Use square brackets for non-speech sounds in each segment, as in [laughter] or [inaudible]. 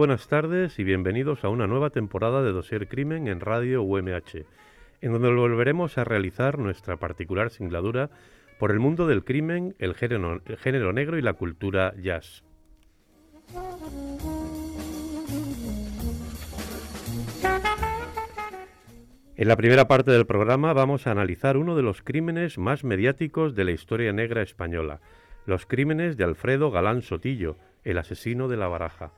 Buenas tardes y bienvenidos a una nueva temporada de Dosier Crimen en Radio UMH, en donde volveremos a realizar nuestra particular singladura por el mundo del crimen, el género, el género negro y la cultura jazz. En la primera parte del programa vamos a analizar uno de los crímenes más mediáticos de la historia negra española, los crímenes de Alfredo Galán Sotillo, el asesino de la baraja.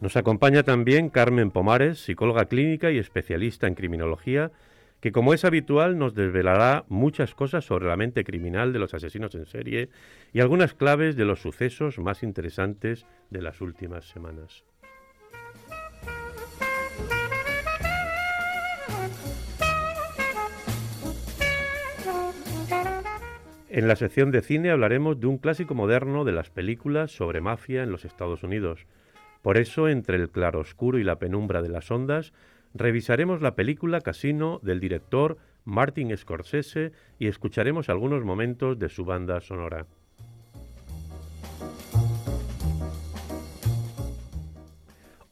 Nos acompaña también Carmen Pomares, psicóloga clínica y especialista en criminología, que como es habitual nos desvelará muchas cosas sobre la mente criminal de los asesinos en serie y algunas claves de los sucesos más interesantes de las últimas semanas. En la sección de cine hablaremos de un clásico moderno de las películas sobre mafia en los Estados Unidos. Por eso, entre el claroscuro y la penumbra de las ondas, revisaremos la película Casino del director Martin Scorsese y escucharemos algunos momentos de su banda sonora.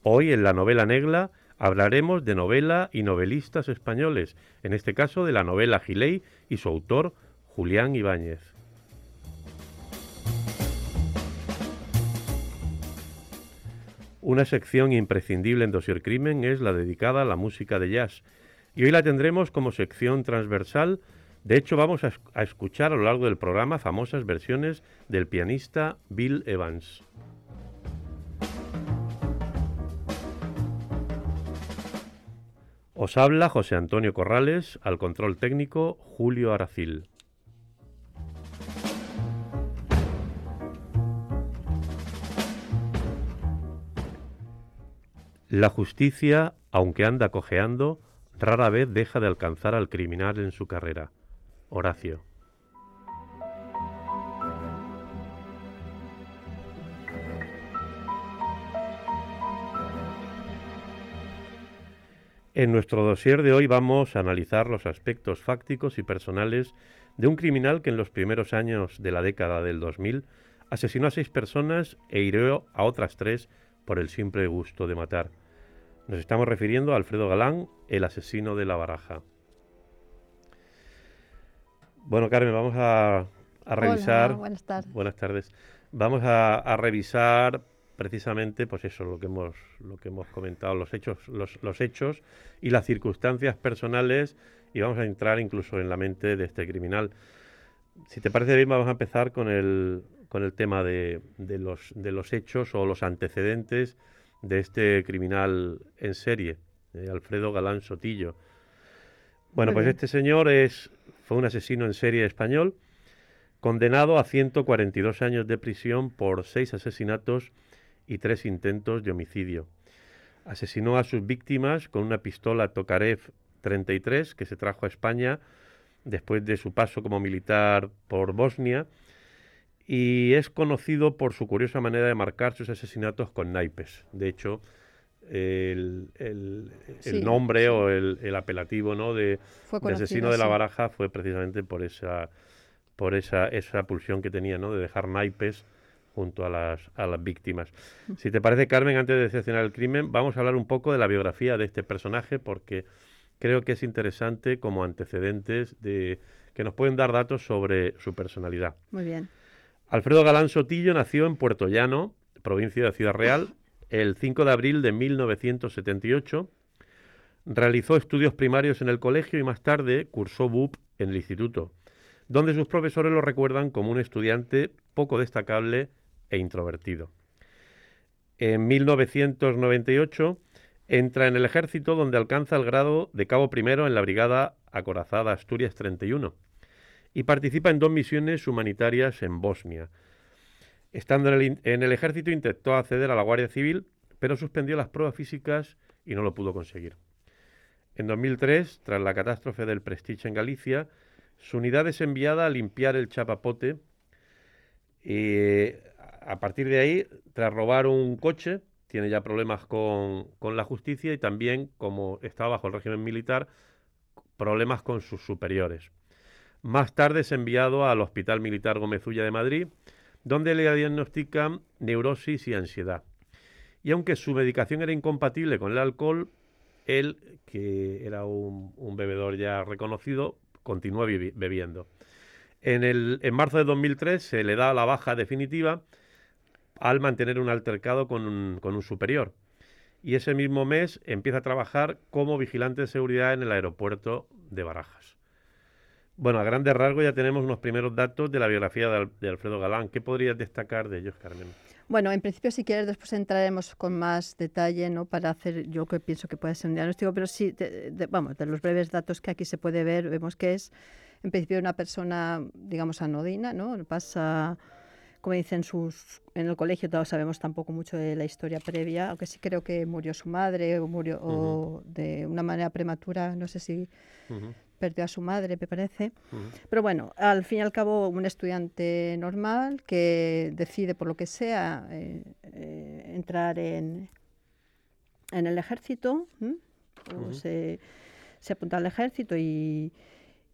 Hoy en la novela negra hablaremos de novela y novelistas españoles, en este caso de la novela Gilei y su autor Julián Ibáñez. Una sección imprescindible en Dosier Crimen es la dedicada a la música de jazz. Y hoy la tendremos como sección transversal. De hecho, vamos a, a escuchar a lo largo del programa famosas versiones del pianista Bill Evans. Os habla José Antonio Corrales, al control técnico Julio Aracil. La justicia, aunque anda cojeando, rara vez deja de alcanzar al criminal en su carrera. Horacio. En nuestro dossier de hoy vamos a analizar los aspectos fácticos y personales de un criminal que en los primeros años de la década del 2000 asesinó a seis personas e hirió a otras tres por el simple gusto de matar. Nos estamos refiriendo a Alfredo Galán, el asesino de la baraja. Bueno, Carmen, vamos a, a revisar. Hola, buenas tardes. Buenas tardes. Vamos a, a, revisar precisamente, pues eso, lo que hemos, lo que hemos comentado, los hechos, los, los hechos y las circunstancias personales, y vamos a entrar incluso en la mente de este criminal. Si te parece bien, vamos a empezar con el, con el tema de, de, los, de los hechos o los antecedentes de este criminal en serie, de Alfredo Galán Sotillo. Bueno, pues este señor es, fue un asesino en serie español, condenado a 142 años de prisión por seis asesinatos y tres intentos de homicidio. Asesinó a sus víctimas con una pistola Tokarev 33 que se trajo a España después de su paso como militar por Bosnia y es conocido por su curiosa manera de marcar sus asesinatos con naipes. De hecho, el, el, el Sí, nombre sí. o el, el apelativo ¿no? de, asesino de la baraja fue precisamente por esa por esa, esa pulsión que tenía ¿no? de dejar naipes junto a las, a las víctimas. Si te parece, Carmen, antes de decepcionar el crimen, vamos a hablar un poco de la biografía de este personaje porque creo que es interesante como antecedentes de que nos pueden dar datos sobre su personalidad. Muy bien. Alfredo Galán Sotillo nació en Puerto Llano, provincia de Ciudad Real, el 5 de abril de 1978. Realizó estudios primarios en el colegio y más tarde cursó BUP en el instituto. donde sus profesores lo recuerdan como un estudiante poco destacable e introvertido. En 1998 entra en el ejército donde alcanza el grado de cabo primero en la Brigada Acorazada Asturias 31 y participa en dos misiones humanitarias en Bosnia. Estando en el, ejército intentó acceder a la Guardia Civil, pero suspendió las pruebas físicas y no lo pudo conseguir. En 2003, tras la catástrofe del Prestige en Galicia, su unidad es enviada a limpiar el chapapote y a partir de ahí, tras robar un coche, tiene ya problemas con, con la justicia y también, como estaba bajo el régimen militar, problemas con sus superiores. Más tarde es enviado al Hospital Militar Gómezulla de Madrid, donde le diagnostican neurosis y ansiedad. Y aunque su medicación era incompatible con el alcohol, él, que era un, bebedor ya reconocido, continuó bebiendo. En, el, en marzo de 2003 se le da la baja definitiva al mantener un altercado con un, con un superior. Y ese mismo mes empieza a trabajar como vigilante de seguridad en el aeropuerto de Barajas. Bueno, a grandes rasgos ya tenemos unos primeros datos de la biografía de, Alfredo Galán. ¿Qué podrías destacar de ellos, Carmen? Bueno, en principio, si quieres, después entraremos con más detalle, ¿no? Para hacer, yo que pienso que puede ser un diagnóstico, pero sí, vamos, de los breves datos que aquí se puede ver, vemos que es, en principio, una persona, digamos, anodina, ¿no? Pasa, como dicen sus, en el colegio todos sabemos tampoco mucho de la historia previa, aunque sí creo que murió su madre o murió o de una manera prematura, no sé si perdió a su madre, me parece. Pero bueno, al fin y al cabo, un estudiante normal que decide, por lo que sea, eh, eh, entrar en, en el ejército, se, apunta al ejército y,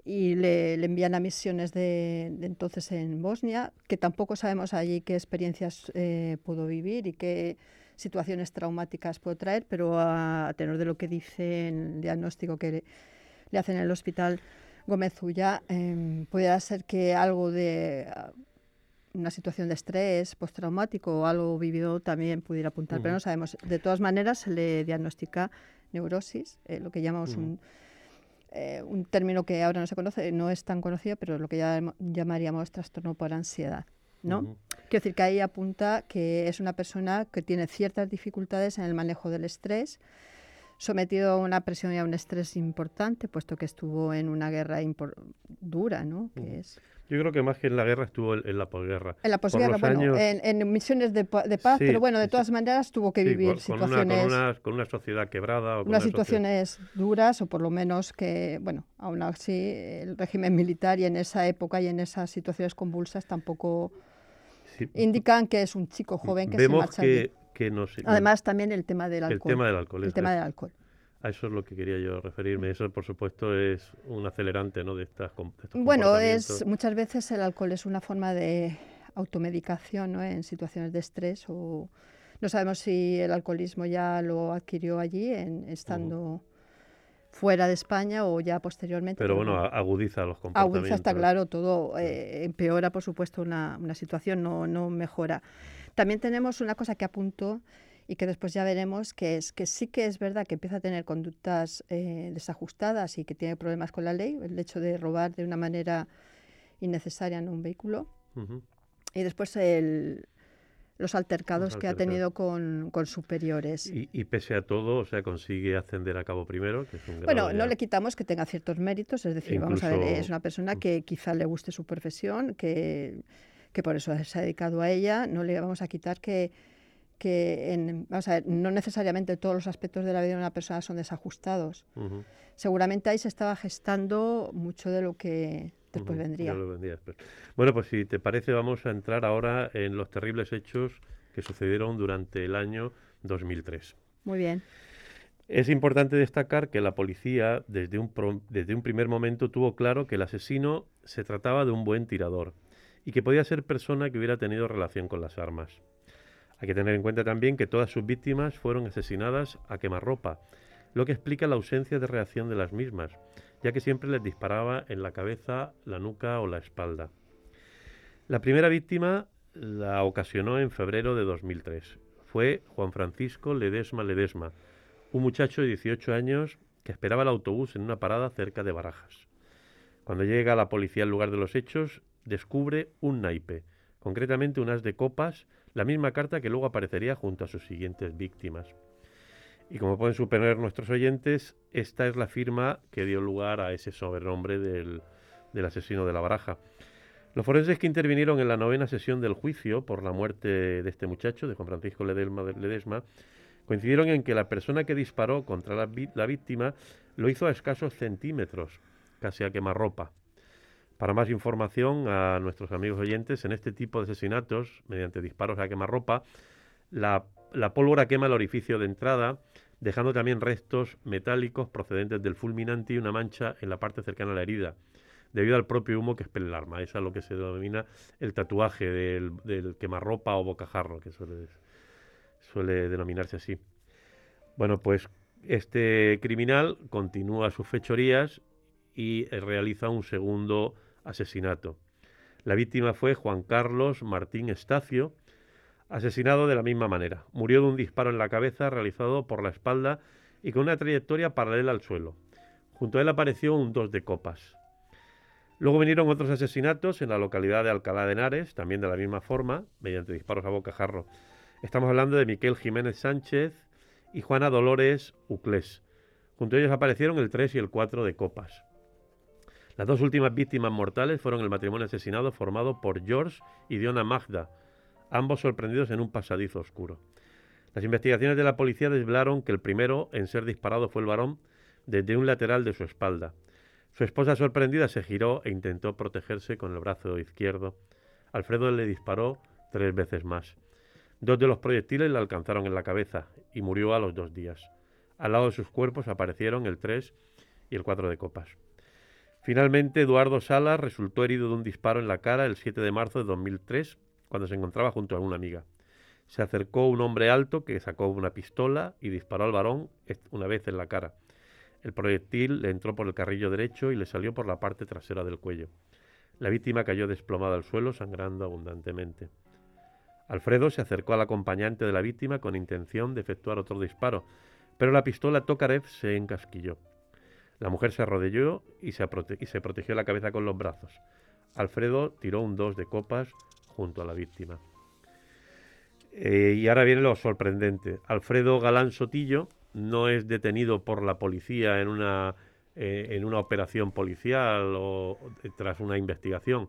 le, envían a misiones de, entonces en Bosnia, que tampoco sabemos allí qué experiencias eh, pudo vivir y qué situaciones traumáticas pudo traer, pero a, a tenor de lo que dice el diagnóstico que le hacen en el hospital Gómez Ulla, eh, pudiera ser que algo de ah, una situación de estrés postraumático o algo vivido también pudiera apuntar, pero no sabemos. De todas maneras, se le diagnostica neurosis, eh, lo que llamamos un, eh, un término que ahora no se conoce, no es tan conocido, pero lo que ya llamaríamos trastorno por ansiedad. ¿no? Quiero decir que ahí apunta que es una persona que tiene ciertas dificultades en el manejo del estrés, sometido a una presión y a un estrés importante, puesto que estuvo en una guerra dura, ¿no? Que es... Yo creo que más que en la guerra estuvo en, la posguerra. En la posguerra, bueno, en, misiones de, paz, pero bueno, de todas maneras tuvo que vivir situaciones... Con una, sociedad quebrada. O unas situaciones duras, o por lo menos que, bueno, aún así el régimen militar y en esa época y en esas situaciones convulsas tampoco indican que es un chico joven que se marcha que, Además, también el tema del alcohol. El tema del alcohol. El tema del alcohol. A eso es lo que quería yo referirme. Eso, por supuesto, es un acelerante ¿no? de, estas, Bueno, es, muchas veces el alcohol es una forma de automedicación ¿no? en situaciones de estrés o no sabemos si el alcoholismo ya lo adquirió allí en, estando fuera de España o ya posteriormente. Pero bueno, agudiza los comportamientos. Agudiza, está claro, todo eh, empeora, por supuesto, una, una situación, no, no mejora. También tenemos una cosa que apunto y que después ya veremos, que es que sí que es verdad que empieza a tener conductas eh, desajustadas y que tiene problemas con la ley, el hecho de robar de una manera innecesaria en un vehículo. Y después el, los altercados que ha tenido con, con superiores. Y, pese a todo, o sea, consigue ascender a cabo primero. bueno, no le quitamos que tenga ciertos méritos, es decir, vamos a ver, es una persona que quizá le guste su profesión, que que por eso se ha dedicado a ella, no le vamos a quitar que, que vamos a ver, no necesariamente todos los aspectos de la vida de una persona son desajustados. Seguramente ahí se estaba gestando mucho de lo que después vendría. Bueno, pues si te parece, vamos a entrar ahora en los terribles hechos que sucedieron durante el año 2003. Muy bien. Es importante destacar que la policía desde un, desde un primer momento tuvo claro que el asesino se trataba de un buen tirador y que podía ser persona que hubiera tenido relación con las armas. Hay que tener en cuenta también que todas sus víctimas fueron asesinadas a quemarropa, lo que explica la ausencia de reacción de las mismas, ya que siempre les disparaba en la cabeza, la nuca o la espalda. La primera víctima la ocasionó en febrero de 2003. Fue Juan Francisco Ledesma Ledesma, un muchacho de 18 años que esperaba el autobús en una parada cerca de Barajas. Cuando llega la policía al lugar de los hechos, descubre un naipe, concretamente un as de copas, la misma carta que luego aparecería junto a sus siguientes víctimas. Y como pueden suponer nuestros oyentes, esta es la firma que dio lugar a ese sobrenombre del, del asesino de la baraja. Los forenses que intervinieron en la novena sesión del juicio por la muerte de este muchacho, de Juan Francisco Ledesma, coincidieron en que la persona que disparó contra la, la víctima lo hizo a escasos centímetros, casi a quemarropa. Para más información a nuestros amigos oyentes, en este tipo de asesinatos, mediante disparos a quemarropa, la, pólvora quema el orificio de entrada, dejando también restos metálicos procedentes del fulminante y una mancha en la parte cercana a la herida debido al propio humo que expele el arma. Esa es lo que se denomina el tatuaje del, quemarropa o bocajarro, que suele, suele denominarse así. Bueno, pues este criminal continúa sus fechorías y realiza un segundo asesinato. La víctima fue Juan Carlos Martín Estacio, asesinado de la misma manera. Murió de un disparo en la cabeza realizado por la espalda y con una trayectoria paralela al suelo. Junto a él apareció un dos de copas. Luego vinieron otros asesinatos en la localidad de Alcalá de Henares, también de la misma forma, mediante disparos a bocajarro. Estamos hablando de Miquel Jiménez Sánchez y Juana Dolores Uclés. Junto a ellos aparecieron el 3 y el 4 de copas. Las dos últimas víctimas mortales fueron el matrimonio asesinado formado por George y Diona Magda, ambos sorprendidos en un pasadizo oscuro. Las investigaciones de la policía desvelaron que el primero en ser disparado fue el varón desde un lateral de su espalda. Su esposa sorprendida se giró e intentó protegerse con el brazo izquierdo. Alfredo le disparó tres veces más. Dos de los proyectiles le alcanzaron en la cabeza y murió a los dos días. Al lado de sus cuerpos aparecieron el 3 y el 4 de copas. Finalmente, Eduardo Salas resultó herido de un disparo en la cara el 7 de marzo de 2003, cuando se encontraba junto a una amiga. Se acercó un hombre alto que sacó una pistola y disparó al varón una vez en la cara. El proyectil le entró por el carrillo derecho y le salió por la parte trasera del cuello. La víctima cayó desplomada al suelo, sangrando abundantemente. Alfredo se acercó al acompañante de la víctima con intención de efectuar otro disparo, pero la pistola Tokarev se encasquilló. La mujer se arrodilló y se, protegió la cabeza con los brazos. Alfredo tiró un dos de copas junto a la víctima. Eh, y ahora viene lo sorprendente. Alfredo Galán Sotillo no es detenido por la policía en una, eh, en una operación policial o tras una investigación.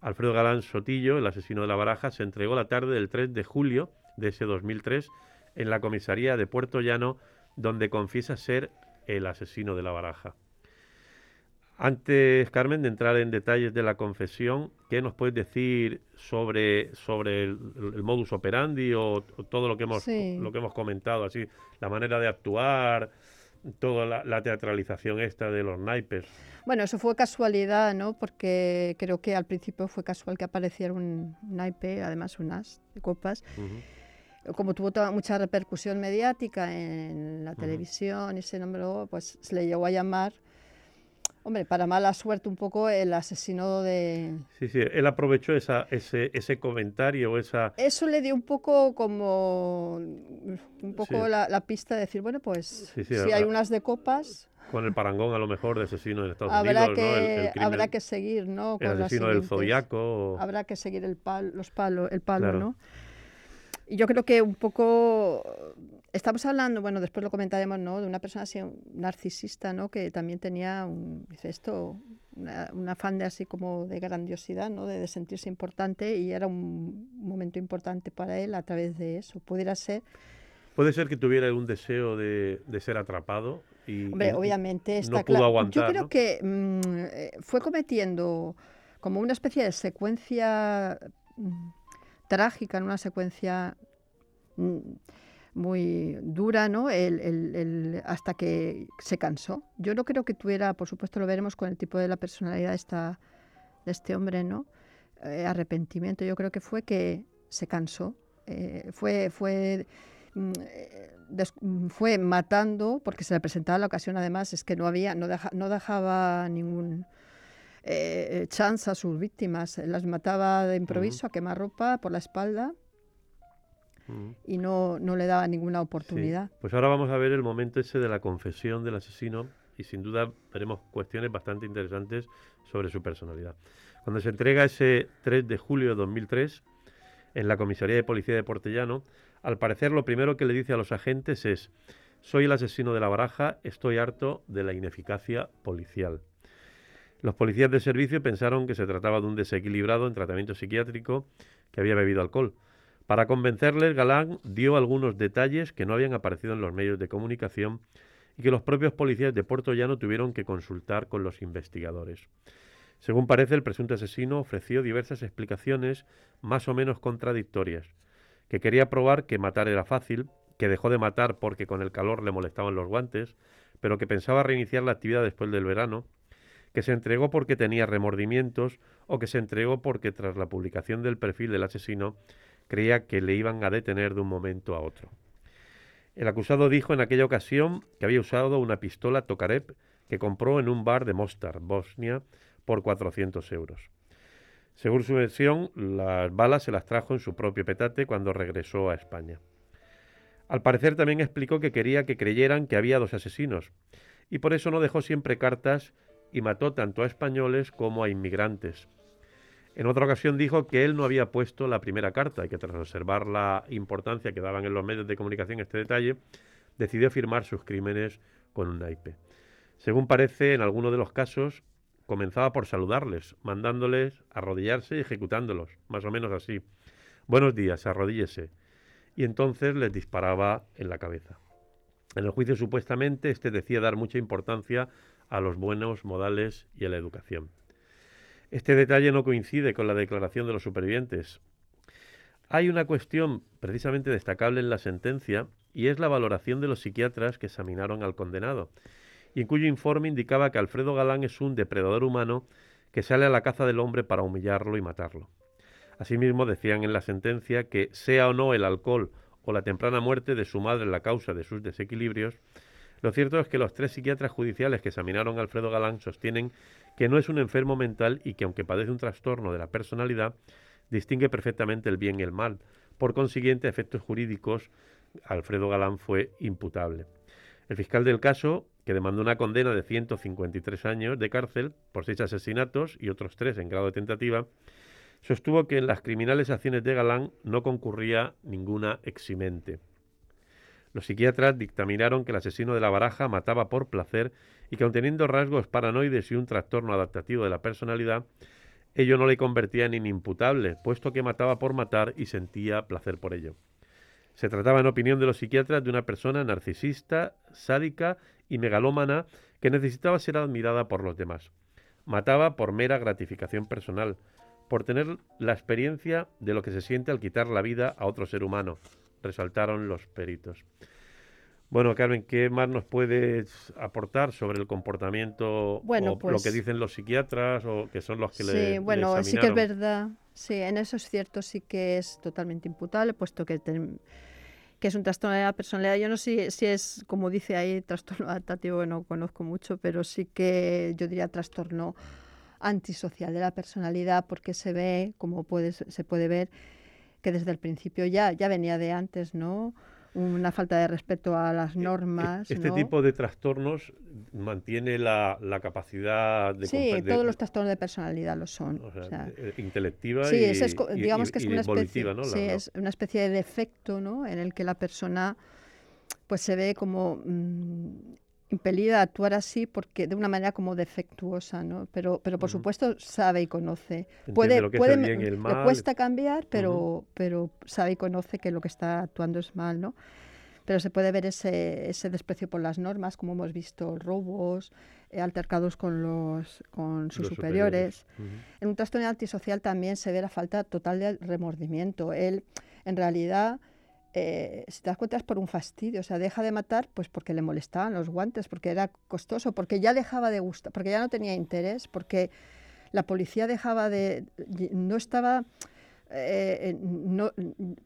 Alfredo Galán Sotillo, el asesino de la baraja, se entregó la tarde del 3 de julio de ese 2003 en la comisaría de Puerto Llano, donde confiesa ser el asesino de la baraja. Antes, Carmen, de entrar en detalles de la confesión, ¿qué nos puedes decir sobre, sobre el, modus operandi o, todo lo que, hemos, lo que hemos comentado, así, la manera de actuar, toda la, teatralización esta de los naipes? Bueno, eso fue casualidad, ¿no? Porque creo que al principio fue casual que apareciera un naipe, además un as de copas. Como tuvo toda, mucha repercusión mediática en la televisión y se nombró, pues se le llegó a llamar Hombre, para mala suerte un poco el asesino de... Sí, sí, él aprovechó esa, ese, ese comentario, esa... Eso le dio un poco como... un poco la, pista de decir, bueno, pues si hay unas de copas... Con el parangón a lo mejor de asesino en Estados habrá Unidos, que, ¿no? habrá que seguir, ¿no? el asesino del zodiaco. Habrá que seguir el los palos, el palo, ¿no? Yo creo que un poco estamos hablando, bueno, después lo comentaremos, ¿no? De una persona así narcisista, ¿no? Que también tenía un, esto, un afán de así como de grandiosidad, ¿no? De, sentirse importante y era un momento importante para él a través de eso. Pudiera ser. Puede ser que tuviera un deseo de, de ser atrapado y, Hombre, obviamente está no pudo aguantar. Yo creo que mm, eh, fue cometiendo como una especie de secuencia mm, trágica, en una secuencia mm, muy dura, ¿no? El, hasta que se cansó. Yo no creo que tuviera, por supuesto lo veremos con el tipo de la personalidad esta, de este hombre, ¿no? Eh, arrepentimiento. Yo creo que fue que se cansó. Eh, fue, fue, mm, eh, fue matando, porque se le presentaba la ocasión además, es que no había, no dejaba ningún chance a sus víctimas. Las mataba de improviso, a quemar ropa por la espalda y no, no le daba ninguna oportunidad. Pues ahora vamos a ver el momento ese de la confesión del asesino y sin duda veremos cuestiones bastante interesantes sobre su personalidad. Cuando se entrega ese 3 de julio de 2003 en la comisaría de policía de Portellano, al parecer lo primero que le dice a los agentes es soy el asesino de la baraja, estoy harto de la ineficacia policial. Los policías de servicio pensaron que se trataba de un desequilibrado en tratamiento psiquiátrico que había bebido alcohol. Para convencerles, Galán dio algunos detalles que no habían aparecido en los medios de comunicación y que los propios policías de Puerto Llano tuvieron que consultar con los investigadores. Según parece, el presunto asesino ofreció diversas explicaciones más o menos contradictorias, que quería probar que matar era fácil, que dejó de matar porque con el calor le molestaban los guantes, pero que pensaba reiniciar la actividad después del verano, que se entregó porque tenía remordimientos o que se entregó porque tras la publicación del perfil del asesino creía que le iban a detener de un momento a otro. El acusado dijo en aquella ocasión que había usado una pistola Tokarev que compró en un bar de Mostar, Bosnia, por 400 euros. Según su versión, las balas se las trajo en su propio petate cuando regresó a España. Al parecer también explicó que quería que creyeran que había dos asesinos, y por eso no dejó siempre cartas y mató tanto a españoles como a inmigrantes. En otra ocasión dijo que él no había puesto la primera carta y que tras observar la importancia que daban en los medios de comunicación este detalle, decidió firmar sus crímenes con un naipe. Según parece, en alguno de los casos, comenzaba por saludarles, mandándoles arrodillarse y ejecutándolos, más o menos así. Buenos días, arrodíllese y entonces les disparaba en la cabeza. En el juicio supuestamente este decía dar mucha importancia a los buenos modales y a la educación. Este detalle no coincide con la declaración de los supervivientes. Hay una cuestión precisamente destacable en la sentencia y es la valoración de los psiquiatras que examinaron al condenado y en cuyo informe indicaba que Alfredo Galán es un depredador humano que sale a la caza del hombre para humillarlo y matarlo. Asimismo, decían en la sentencia que, sea o no el alcohol o la temprana muerte de su madre la causa de sus desequilibrios, lo cierto es que los tres psiquiatras judiciales que examinaron a Alfredo Galán sostienen que no es un enfermo mental y que, aunque padece un trastorno de la personalidad, distingue perfectamente el bien y el mal. Por consiguiente, efectos jurídicos, Alfredo Galán fue imputable. El fiscal del caso, que demandó una condena de 153 años de cárcel por seis asesinatos y otros tres en grado de tentativa, sostuvo que en las criminales acciones de Galán no concurría ninguna eximente. Los psiquiatras dictaminaron que el asesino de la baraja mataba por placer y que aun teniendo rasgos paranoides y un trastorno adaptativo de la personalidad, ello no le convertía en inimputable, puesto que mataba por matar y sentía placer por ello. Se trataba, en opinión de los psiquiatras, de una persona narcisista, sádica y megalómana que necesitaba ser admirada por los demás. Mataba por mera gratificación personal, por tener la experiencia de lo que se siente al quitar la vida a otro ser humano, resaltaron los peritos. Bueno, Carmen, ¿qué más nos puedes aportar sobre el comportamiento bueno, o pues, lo que dicen los psiquiatras o que son los que sí, le bueno, sí que es verdad. Sí, en eso es cierto, sí que es totalmente imputable, puesto que, que es un trastorno de la personalidad. Yo no sé si es, como dice ahí, trastorno adaptativo, no conozco mucho, pero sí que yo diría trastorno antisocial de la personalidad porque se ve, como puede, se puede ver, que desde el principio ya, ya venía de antes, ¿no? Una falta de respeto a las e, e, normas. Este tipo de trastornos mantiene la, la capacidad de... Sí, todos los trastornos de personalidad lo son. O sea, eh, intelectiva sí, y, es, digamos y, que es una especie, ¿no? sí, es una especie de defecto ¿no? en el que la persona pues se ve como mmm, impelida a actuar así porque de una manera como defectuosa, ¿no? Pero, pero por supuesto sabe y conoce. Entiende Puede, lo que es puede el me- bien y el le mal. cuesta cambiar, pero, pero sabe y conoce que lo que está actuando es mal, ¿no? Pero se puede ver ese, ese desprecio por las normas, como hemos visto robos, eh, altercados con los con sus los superiores. En un trastorno antisocial también se ve la falta total de remordimiento. Él, en realidad, eh, si te das cuenta, es por un fastidio. O sea, deja de matar pues porque le molestaban los guantes, porque era costoso, porque ya dejaba de gustar, porque ya no tenía interés, porque la policía dejaba de. no estaba. eh, no,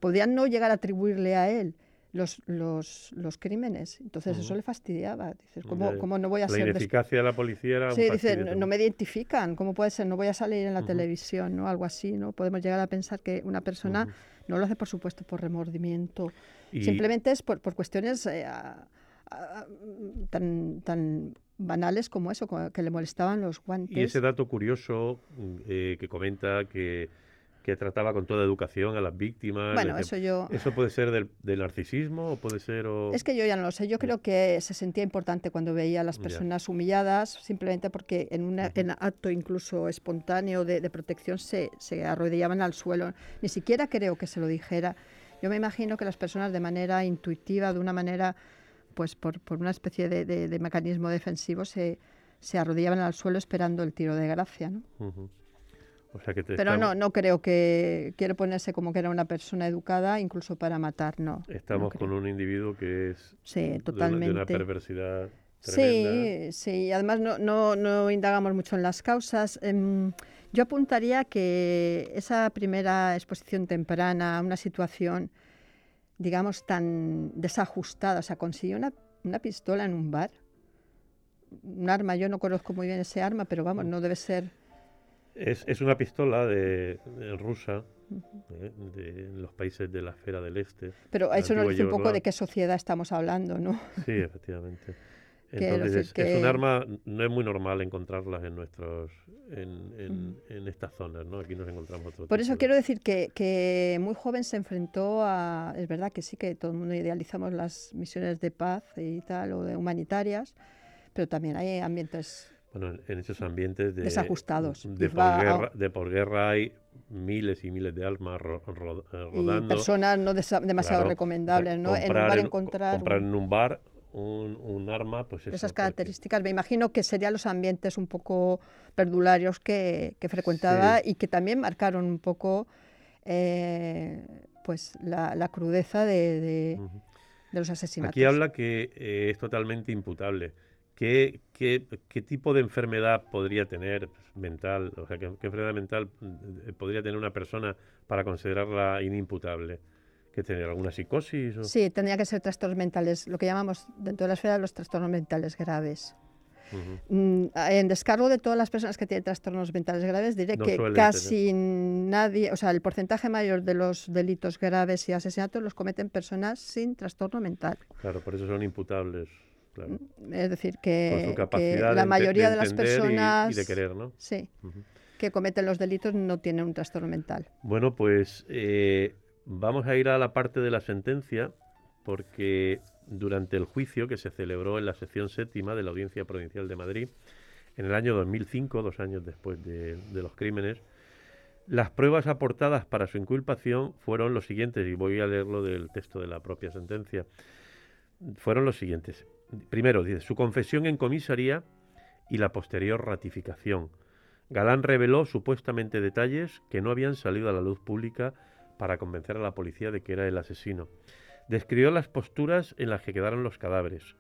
podían no llegar a atribuirle a él. Los, los, los crímenes. Entonces eso le fastidiaba. Dices, ¿cómo, ya. cómo no voy a La ser des- ineficacia de la policía era un Sí, dice, fastidio no, me identifican, ¿cómo puede ser? No voy a salir en la televisión, ¿no? Algo así, ¿no? Podemos llegar a pensar que una persona. No lo hace, por supuesto, por remordimiento. Y- Simplemente es por, por cuestiones eh, a- a- tan, tan banales como eso, que le molestaban los guantes. Y ese dato curioso mm, eh, que comenta que, que, trataba con toda educación a las víctimas. Bueno, eso yo... ¿Eso puede ser del, narcisismo o puede ser...? Es que yo ya no lo sé. Yo creo que se sentía importante cuando veía a las personas humilladas, simplemente porque en un acto incluso espontáneo de, de protección se, se arrodillaban al suelo. Ni siquiera creo que se lo dijera. Yo me imagino que las personas de manera intuitiva, de una manera pues por, por una especie de, de, mecanismo defensivo se, se, arrodillaban al suelo esperando el tiro de gracia. ¿no? O sea que Pero no, no creo que quiere ponerse como que era una persona educada, incluso para matar, no. Estamos con un individuo que es sí, totalmente. De, una, perversidad. Tremenda. Sí, sí, además no, no, no, indagamos mucho en las causas. Em, yo apuntaría que esa primera exposición temprana a una situación digamos, tan desajustada. O sea, consiguió una, una pistola en un bar. Un arma, yo no conozco muy bien ese arma, pero vamos, no debe ser... Es, es una pistola de, rusa, eh, de, los países de la esfera del este. Pero eso nos dice un poco de qué sociedad estamos hablando, ¿no? Sí, [laughs] efectivamente. Entonces, es, un arma, no es muy normal encontrarlas en nuestros en, en, estas zonas, ¿no? Aquí nos encontramos Por eso quiero decir que, que, muy joven se enfrentó a... Es verdad que sí que todo el mundo idealizamos las misiones de paz y tal, o de humanitarias, pero también hay ambientes... Bueno, en esos ambientes de, desajustados. De posguerra, de posguerra hay miles y miles de almas ro, eh, rodando. Y personas no demasiado recomendables, ¿no? en un bar encontrar... Comprar en un bar un, arma, pues Esas características, me imagino que serían los ambientes un poco perdularios que, frecuentaba y que también marcaron un poco eh, pues la, crudeza de, los asesinatos. Aquí habla que eh, es totalmente imputable. ¿Qué, ¿Qué, tipo de enfermedad podría tener mental? O sea, ¿qué, ¿qué, enfermedad mental eh, podría tener una persona para considerarla inimputable? que tener alguna psicosis. Sí, tendría que ser trastornos mentales, lo que llamamos dentro de la esfera los trastornos mentales graves. Mm, en descargo de todas las personas que tienen trastornos mentales graves, diré que casi nadie, o sea, el porcentaje mayor de los delitos graves y asesinatos los cometen personas sin trastorno mental. Claro, por eso son imputables. Claro. Es decir, que, la mayoría de, las personas. Y, de querer, ¿no? Sí. Que cometen los delitos no tienen un trastorno mental. Bueno, pues eh, Vamos a ir a la parte de la sentencia porque durante el juicio que se celebró en la sección séptima de la Audiencia Provincial de Madrid en el año 2005, dos años después de, los crímenes, las pruebas aportadas para su inculpación fueron los siguientes, y voy a leerlo del texto de la propia sentencia. Fueron los siguientes. Primero, dice, su confesión en comisaría y la posterior ratificación. Galán reveló supuestamente detalles que no habían salido a la luz pública para convencer a la policía de que era el asesino. Describió las posturas en las que quedaron los cadáveres.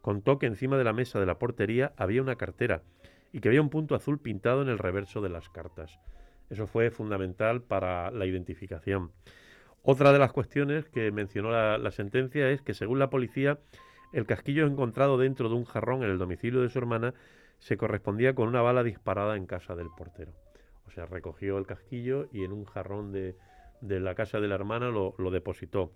Contó que encima de la mesa de la portería había una cartera y que había un punto azul pintado en el reverso de las cartas. Eso fue fundamental para la identificación. Otra de las cuestiones que mencionó la, la, sentencia es que, según la policía, el casquillo encontrado dentro de un jarrón en el domicilio de su hermana se correspondía con una bala disparada en casa del portero. O sea, recogió el casquillo y en un jarrón de, la casa de la hermana lo, depositó.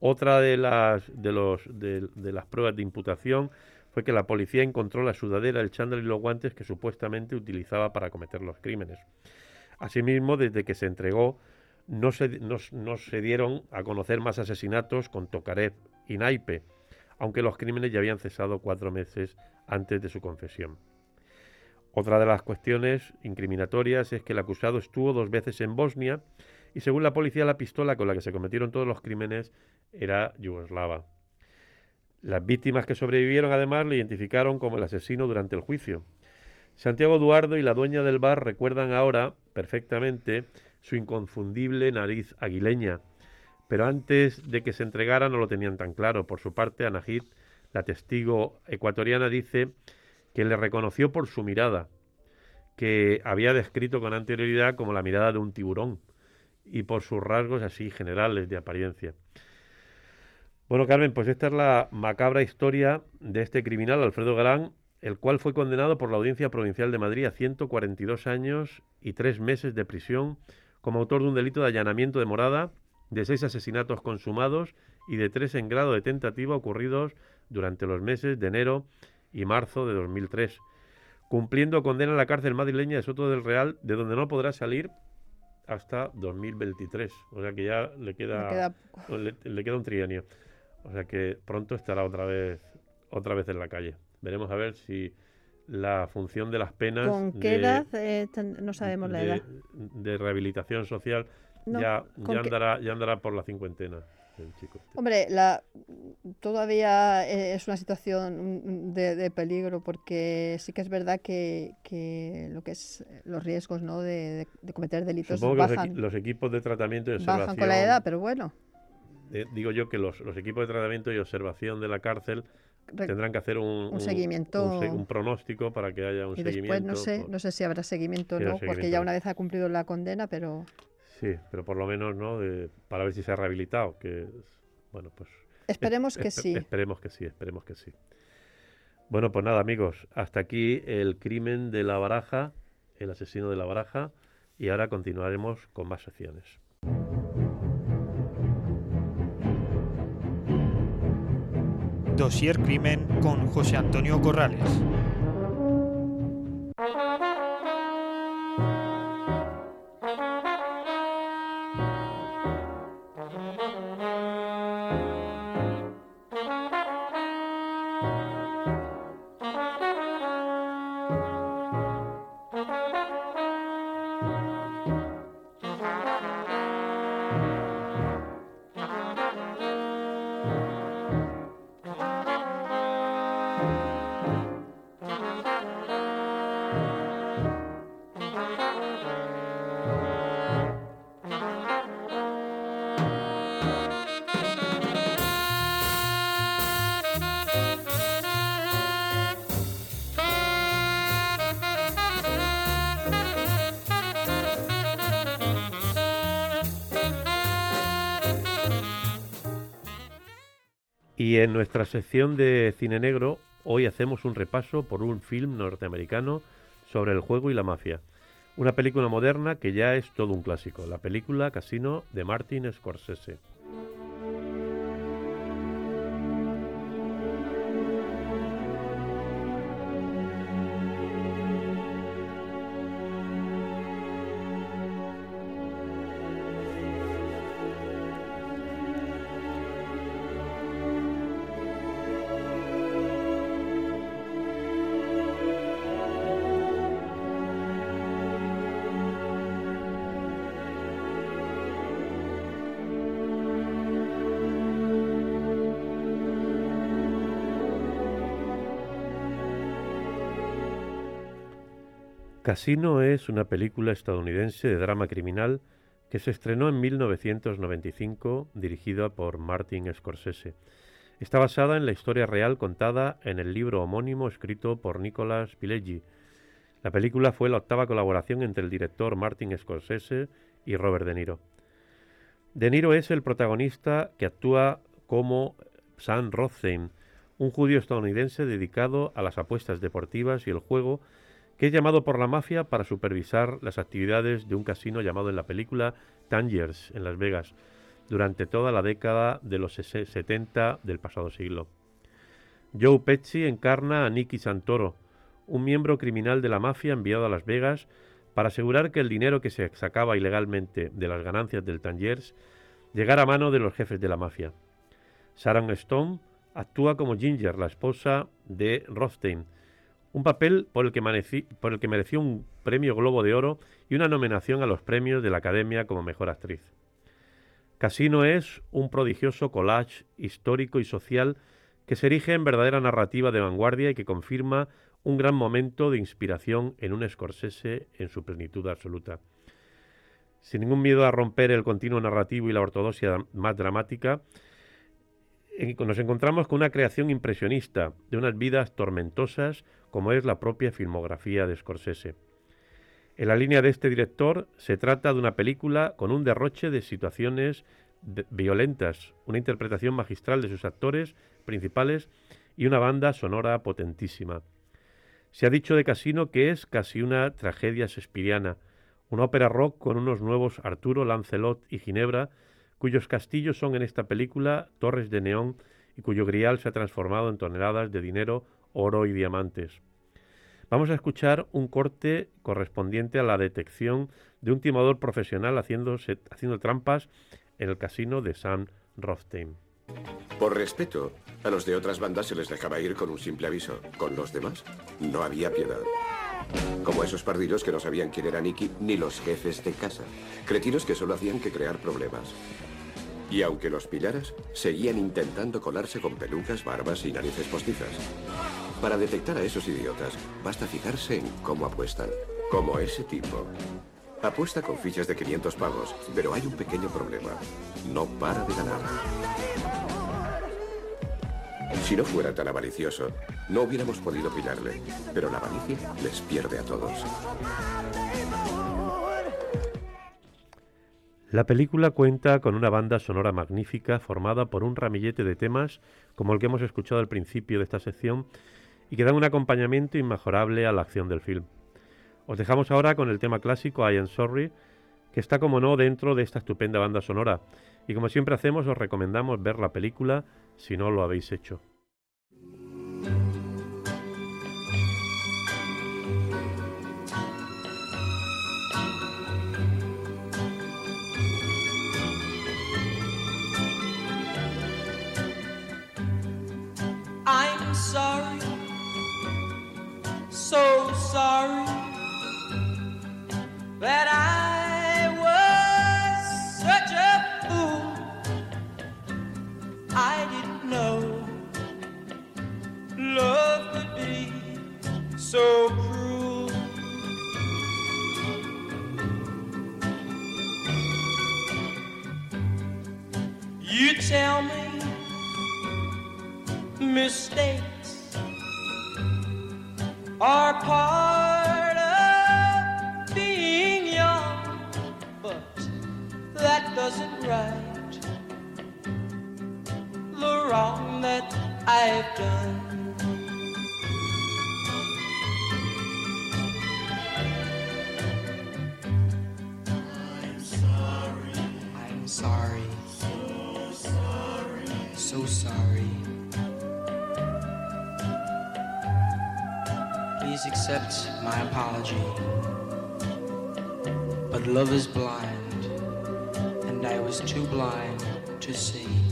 Otra de las, de, las pruebas de imputación fue que la policía encontró la sudadera, el chándal y los guantes que supuestamente utilizaba para cometer los crímenes. Asimismo, desde que se entregó, no se, no, se dieron a conocer más asesinatos con Tokarev y Naipe, aunque los crímenes ya habían cesado cuatro meses antes de su confesión. Otra de las cuestiones incriminatorias es que el acusado estuvo dos veces en Bosnia y según la policía la pistola con la que se cometieron todos los crímenes era yugoslava. Las víctimas que sobrevivieron además le identificaron como el asesino durante el juicio. Santiago Eduardo y la dueña del bar recuerdan ahora perfectamente su inconfundible nariz aguileña, pero antes de que se entregara no lo tenían tan claro. Por su parte, Anahit, la testigo ecuatoriana, dice que le reconoció por su mirada, que había descrito con anterioridad como la mirada de un tiburón y por sus rasgos así generales de apariencia. Bueno, Carmen, pues esta es la macabra historia de este criminal, Alfredo Galán, el cual fue condenado por la Audiencia Provincial de Madrid a 142 años y tres meses de prisión como autor de un delito de allanamiento de morada, de seis asesinatos consumados y de tres en grado de tentativa ocurridos durante los meses de enero y marzo de 2003, cumpliendo condena en la cárcel madrileña de Soto del Real, de donde no podrá salir hasta 2023. O sea que ya le queda, le queda, un trienio. O sea que pronto estará otra vez, otra vez en la calle. Veremos a ver si la función de las penas. ¿Con qué edad? Eh, no sabemos la edad. De rehabilitación social ya, ya, andará, ya andará por la cincuentena. El chico este. Hombre, la, todavía eh, es una situación de, peligro porque sí que es verdad que, que lo que es los riesgos ¿no? de, cometer delitos bajan. Los, equipos de tratamiento y observación... Bajan con la edad, pero bueno. Eh, digo yo que los, los equipos de tratamiento y observación de la cárcel tendrán que hacer un, seguimiento un, pronóstico para que haya un y después no sé no sé si habrá seguimiento o no porque ya una vez ha cumplido la condena pero sí pero por lo menos no para ver si se ha rehabilitado que bueno pues esperemos que sí. esperemos que sí esperemos que sí. Bueno pues nada amigos hasta aquí el crimen de la baraja el asesino de la baraja y ahora continuaremos con más secciones. Dosier Crimen con José Antonio Corrales. Y en nuestra sección de cine negro, hoy hacemos un repaso por un film norteamericano sobre el juego y la mafia. Una película moderna que ya es todo un clásico, la película Casino de Martin Scorsese. Casino es una película estadounidense de drama criminal que se estrenó en 1995 dirigida por Martin Scorsese. Está basada en la historia real contada en el libro homónimo escrito por Nicolas Pileggi. La película fue la octava colaboración entre el director Martin Scorsese y Robert De Niro. De Niro es el protagonista que actúa como Sam Rothstein, un judío estadounidense dedicado a las apuestas deportivas y el juego que es llamado por la mafia para supervisar las actividades de un casino llamado en la película Tangiers en Las Vegas durante toda la década de los 70 del pasado siglo. Joe Pesci encarna a Nicky Santoro, un miembro criminal de la mafia enviado a Las Vegas para asegurar que el dinero que se sacaba ilegalmente de las ganancias del Tangiers llegara a mano de los jefes de la mafia. Sharon Stone actúa como Ginger, la esposa de Rothstein, un papel por el, que mereció un premio Globo de Oro y una nominación a los premios de la Academia como Mejor Actriz. Casino es un prodigioso collage histórico y social que se erige en verdadera narrativa de vanguardia y que confirma un gran momento de inspiración en un Scorsese en su plenitud absoluta. Sin ningún miedo a romper el continuo narrativo y la ortodoxia más dramática, nos encontramos con una creación impresionista de unas vidas tormentosas como es la propia filmografía de Scorsese. En la línea de este director se trata de una película con un derroche de situaciones violentas, una interpretación magistral de sus actores principales y una banda sonora potentísima. Se ha dicho de Casino que es casi una tragedia shakespeariana, una ópera rock con unos nuevos Arturo, Lancelot y Ginebra, cuyos castillos son en esta película torres de neón y cuyo grial se ha transformado en toneladas de dinero oro y diamantes. Vamos a escuchar un corte correspondiente a la detección de un timador profesional haciendo, haciendo trampas en el casino de San Rothstein. Por respeto, a los de otras bandas se les dejaba ir con un simple aviso. Con los demás, no había piedad. Como esos pardillos que no sabían quién era Nicky ni los jefes de casa. Cretinos que solo hacían que crear problemas. Y aunque los pillaras, seguían intentando colarse con pelucas, barbas y narices postizas. Para detectar a esos idiotas, basta fijarse en cómo apuestan. Como ese tipo. Apuesta con fichas de 500 pavos, pero hay un pequeño problema. No para de ganar. Si no fuera tan avaricioso, no hubiéramos podido pillarle. Pero la avaricia les pierde a todos. La película cuenta con una banda sonora magnífica formada por un ramillete de temas como el que hemos escuchado al principio de esta sección y que dan un acompañamiento inmejorable a la acción del film. Os dejamos ahora con el tema clásico I Am Sorry, que está como no dentro de esta estupenda banda sonora. Y como siempre hacemos, os recomendamos ver la película si no lo habéis hecho. So sorry that I was such a fool. I didn't know love could be so cruel. You tell me mistakes are part of being young, but that doesn't right the wrong that I've done. Please accept my apology. But love is blind, and I was too blind to see.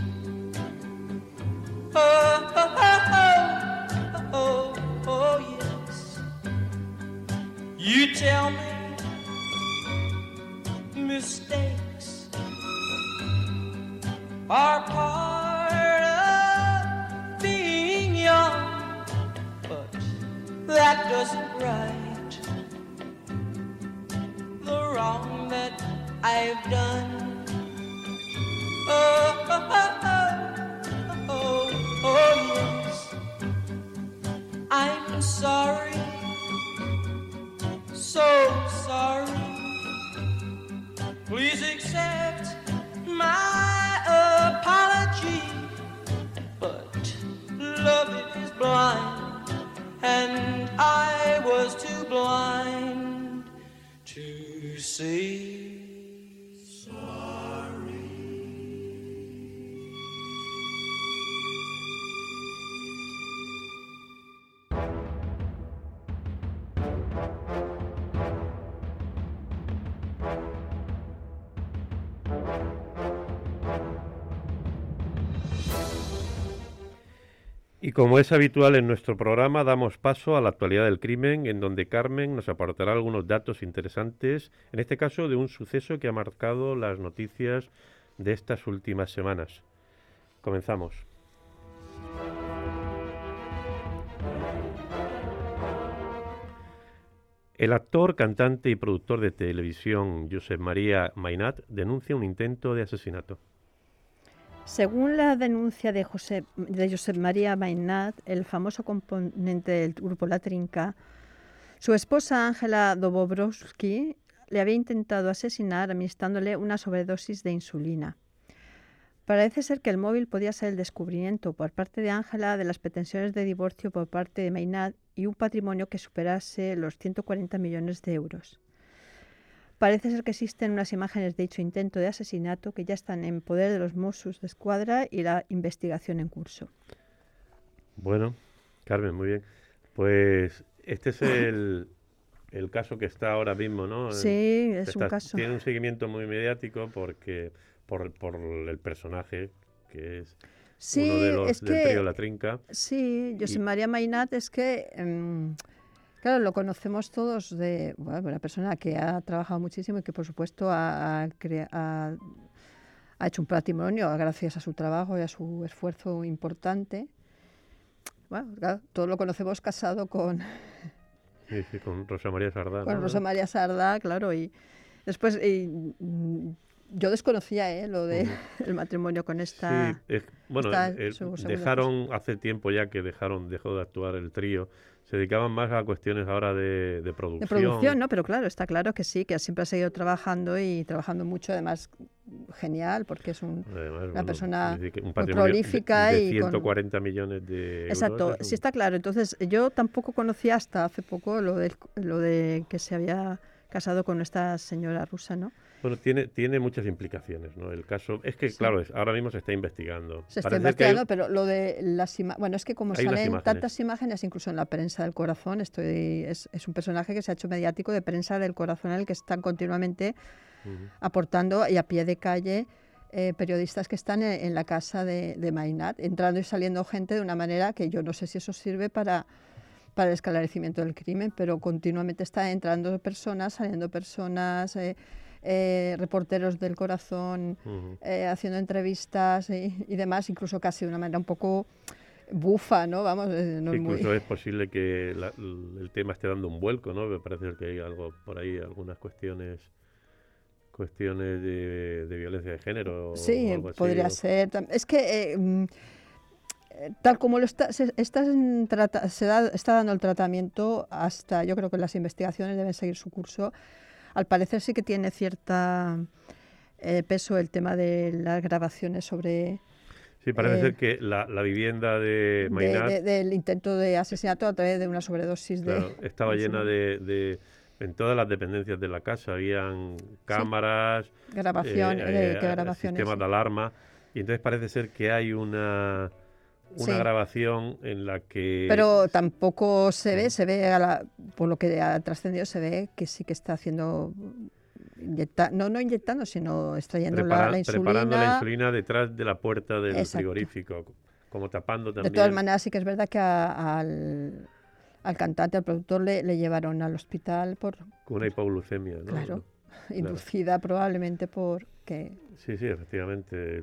Como es habitual en nuestro programa, damos paso a la actualidad del crimen, en donde Carmen nos aportará algunos datos interesantes, en este caso de un suceso que ha marcado las noticias de estas últimas semanas. Comenzamos. El actor, cantante y productor de televisión Josep María Mainat denuncia un intento de asesinato. Según la denuncia de, José, Josep María Mainat, el famoso componente del grupo La Trinca, su esposa Ángela Dobobrowski le había intentado asesinar administrándole una sobredosis de insulina. Parece ser que el móvil podía ser el descubrimiento por parte de Ángela de las pretensiones de divorcio por parte de Mainat y un patrimonio que superase los 140 millones de euros. Parece ser que existen unas imágenes de dicho intento de asesinato que ya están en poder de los Mossos de Escuadra y la investigación en curso. Bueno, Carmen, muy bien. Pues este es el, [laughs] el caso que está ahora mismo, ¿no? Sí, es Está- un caso. Tiene un seguimiento muy mediático porque por, por el personaje que es Sí, uno de los es del trío que La Trinca. Sí, José Y- María Mainat es que, em, claro, lo conocemos todos de bueno, una persona que ha trabajado muchísimo y que, por supuesto, ha, ha ha- ha hecho un patrimonio gracias a su trabajo y a su esfuerzo importante. Bueno, claro, todos lo conocemos casado con, [laughs] Sí, sí, con Rosa María Sardá. con ¿no? Rosa María Sardá, claro, y después y, mm, yo desconocía ¿eh? lo de [laughs] el matrimonio con esta... Sí, es- bueno, esta el- dejaron hace tiempo ya que dejaron dejó de actuar el trío. Se dedicaban más a cuestiones ahora de, de producción. De producción, ¿no? Pero claro, está claro que sí, que siempre ha seguido trabajando y trabajando mucho, además genial, porque es un... Además, una persona un muy patrimonio de- prolífica de, y con- 140 millones de euros. Exacto, sí está claro. Entonces, yo tampoco conocía hasta hace poco lo, del, lo de que se había casado con esta señora rusa, ¿no? Bueno, tiene, tiene muchas implicaciones, ¿no? El caso es que, Sí. claro, es- ahora mismo se está investigando. Se está Parece que hay- investigando, pero lo de las imágenes... Bueno, es que como salen imágenes. tantas imágenes, incluso en la prensa del corazón, estoy, es, es un personaje que se ha hecho mediático de prensa del corazón en el que están continuamente aportando y a pie de calle eh, periodistas que están en, en la casa de, de Mainat, entrando y saliendo gente de una manera que yo no sé si eso sirve para, para el esclarecimiento del crimen, pero continuamente está entrando personas, saliendo personas, eh, eh, reporteros del corazón, eh, haciendo entrevistas y, y demás, incluso casi de una manera un poco bufa, ¿no? Vamos, eh, no es muy- incluso es posible que la- el tema esté dando un vuelco, ¿no? Me parece que hay algo por ahí, algunas cuestiones cuestiones de, de violencia de género. o Sí, algo así, podría ser. Es que eh, mm, tal como lo está, se, está, se da- está dando el tratamiento, hasta yo creo que las investigaciones deben seguir su curso. Al parecer sí que tiene cierta eh, peso el tema de las grabaciones sobre Sí, parece eh, ser que la, la vivienda de de- del intento de asesinato a través de una sobredosis claro, de estaba [laughs] llena de, de- En todas las dependencias de la casa habían cámaras, grabación, eh, de, eh, ¿qué grabaciones? sistemas de alarma, y entonces parece ser que hay una, una Sí. grabación en la que... Pero tampoco se ve, se ve, a la- por lo que ha trascendido, se ve que sí que está haciendo, inyecta- no, no inyectando, sino extrayendo la- prepara- la, insulina. preparando la insulina detrás de la puerta del Exacto. frigorífico, como tapando De también. todas maneras, sí que es verdad que a- al, al cantante, al productor, le, le llevaron al hospital por con una hipoglucemia, ¿no? Claro. Inducida probablemente porque Sí, sí, efectivamente,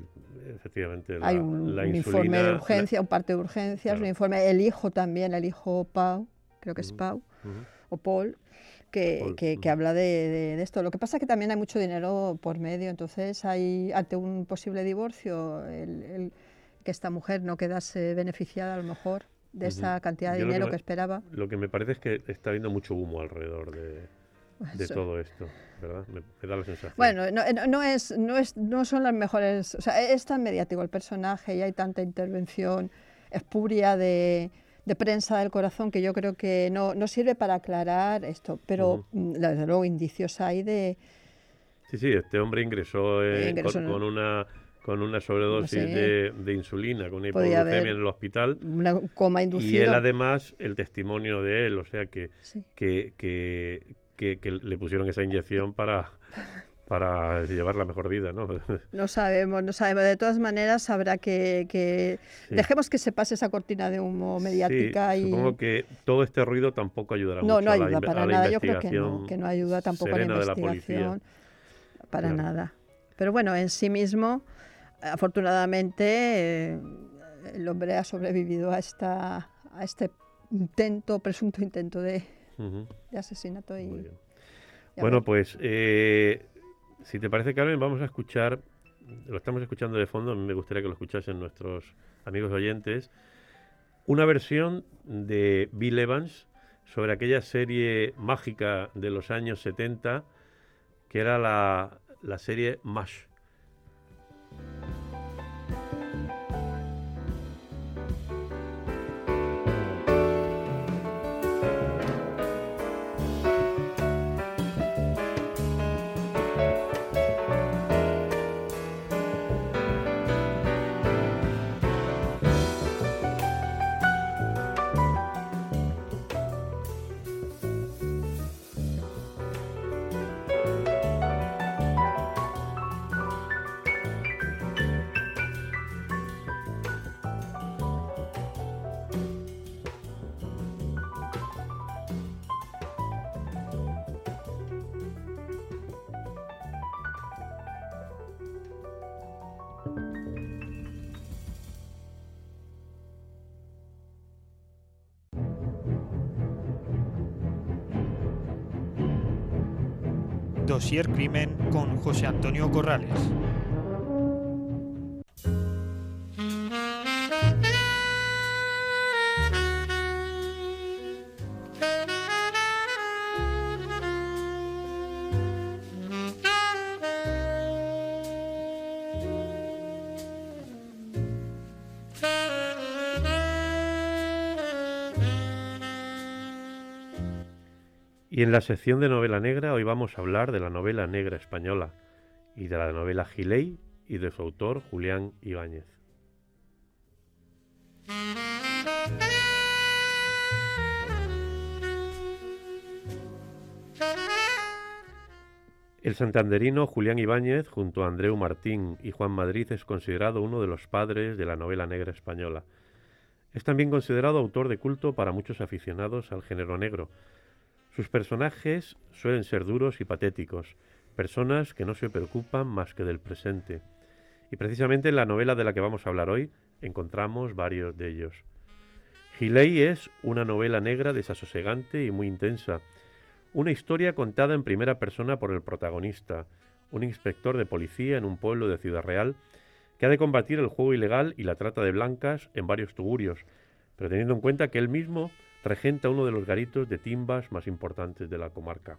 efectivamente. La, hay un, la un insulina- informe de la- urgencia, un parte de urgencias, Claro. un informe, el hijo también, el hijo Pau, creo que es. Pau, Ujú. o Paul, que, Paul, que- que ujú. habla de, de- de esto. Lo que pasa es que también hay mucho dinero por medio, entonces hay ante un posible divorcio, el, el- que esta mujer no quedase beneficiada a lo mejor de Ujú. esa cantidad de Yo lo que dinero me- que, esperaba. Lo que me parece es que está habiendo mucho humo alrededor de, de Eso. todo esto, ¿verdad? Me, me da la sensación. Bueno, no, no- no es, no, es, no son las mejores, o sea, es tan mediático el personaje y hay tanta intervención espuria de, de prensa del corazón que yo creo que no, no sirve para aclarar esto, pero Ujú. mm, desde luego indicios hay de, Sí, sí, este hombre ingresó, eh, Ingresó con, en el- con una con una sobredosis de, de insulina, con una hipoglucemia en el hospital. una coma Y inducida. él además, el testimonio de él, o sea que, Sí. que, que, que- que le pusieron esa inyección para, para llevar la mejor vida, ¿no? [laughs] No sabemos, no sabemos. De todas maneras, habrá que, que- Sí. dejemos que se pase esa cortina de humo mediática Sí, y Supongo que todo este ruido tampoco ayudará no, mucho no a la, ayuda para a la nada. Yo creo que no, que no ayuda tampoco a la investigación. para Claro. nada. Pero bueno, en sí mismo, afortunadamente, eh, el hombre ha sobrevivido a esta a este intento, presunto intento de, De asesinato y Bueno, pues eh, si te parece, Carmen, vamos a escuchar, lo estamos escuchando de fondo, a mí me gustaría que lo escuchasen nuestros amigos oyentes, una versión de Bill Evans sobre aquella serie mágica de los años 70, que era la, la serie MASH. Dossier Crimen con José Antonio Corrales. En la sección de novela negra hoy vamos a hablar de la novela negra española y de la novela Gilei y de su autor Julián Ibáñez. El santanderino Julián Ibáñez, junto a Andreu Martín y Juan Madrid, es considerado uno de los padres de la novela negra española. Es también considerado autor de culto para muchos aficionados al género negro. Sus personajes suelen ser duros y patéticos, personas que no se preocupan más que del presente. Y precisamente en la novela de la que vamos a hablar hoy encontramos varios de ellos. Gilei es una novela negra desasosegante y muy intensa, una historia contada en primera persona por el protagonista, un inspector de policía en un pueblo de Ciudad Real que ha de combatir el juego ilegal y la trata de blancas en varios tugurios, pero teniendo en cuenta que él mismo regenta uno de los garitos de timbas más importantes de la comarca.